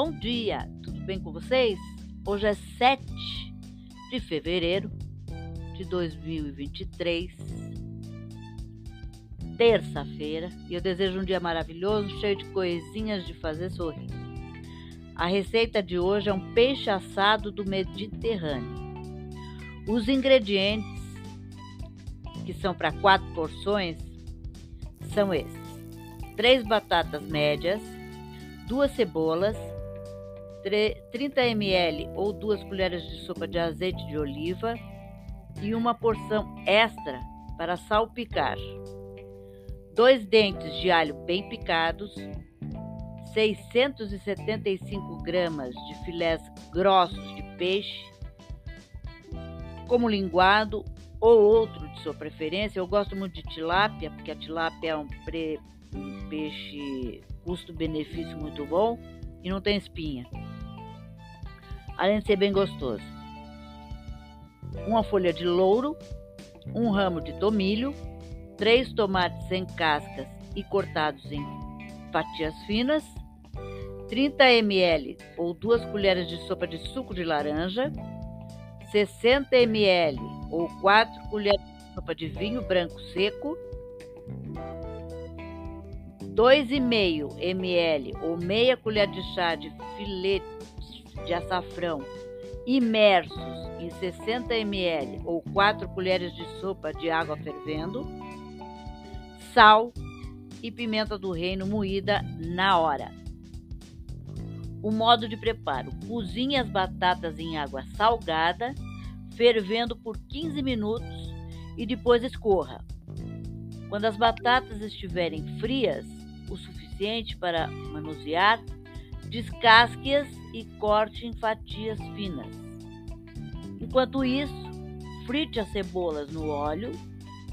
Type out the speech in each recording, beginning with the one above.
bom dia! Tudo bem com vocês? Hoje é 7 de fevereiro de 2023, terça-feira, e eu desejo um dia maravilhoso, cheio de coisinhas de fazer sorrir. A receita de hoje é um peixe assado do Mediterrâneo. Os ingredientes, que são para quatro porções, são esses: três batatas médias, duas cebolas, 30 ml ou duas colheres de sopa de azeite de oliva e uma porção extra para salpicar. Dois dentes de alho bem picados, 675 gramas de filés grossos de peixe, como linguado ou outro de sua preferência. Eu gosto muito de tilápia, porque a tilápia é um, pre, um peixe custo-benefício muito bom e não tem espinha além de ser bem gostoso. Uma folha de louro, um ramo de tomilho, três tomates sem cascas e cortados em fatias finas, 30 ml ou duas colheres de sopa de suco de laranja, 60 ml ou 4 colheres de sopa de vinho branco seco, 2,5 ml ou meia colher de chá de filete de açafrão imersos em 60 ml ou 4 colheres de sopa de água fervendo, sal e pimenta do reino moída na hora. O modo de preparo: cozinhe as batatas em água salgada, fervendo por 15 minutos e depois escorra. Quando as batatas estiverem frias o suficiente para manusear, Descasque-as e corte em fatias finas. Enquanto isso, frite as cebolas no óleo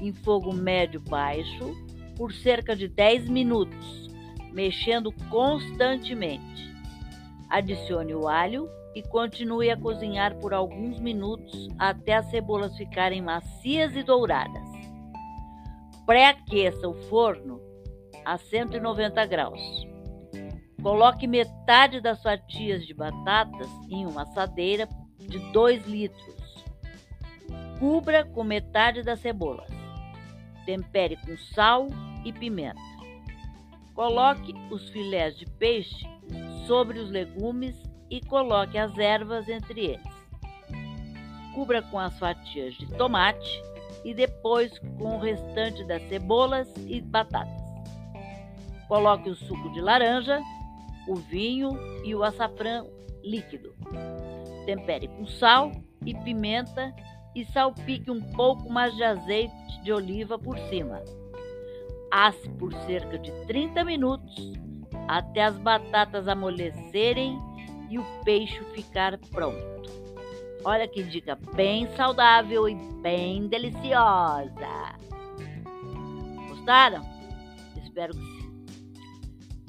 em fogo médio baixo por cerca de 10 minutos, mexendo constantemente. Adicione o alho e continue a cozinhar por alguns minutos até as cebolas ficarem macias e douradas. Pré-aqueça o forno a 190 graus. Coloque metade das fatias de batatas em uma assadeira de 2 litros. Cubra com metade das cebolas. Tempere com sal e pimenta. Coloque os filés de peixe sobre os legumes e coloque as ervas entre eles. Cubra com as fatias de tomate e depois com o restante das cebolas e batatas. Coloque o suco de laranja o vinho e o açafrão líquido. Tempere com sal e pimenta e salpique um pouco mais de azeite de oliva por cima. Asse por cerca de 30 minutos até as batatas amolecerem e o peixe ficar pronto. Olha que dica bem saudável e bem deliciosa. Gostaram? Espero que sim.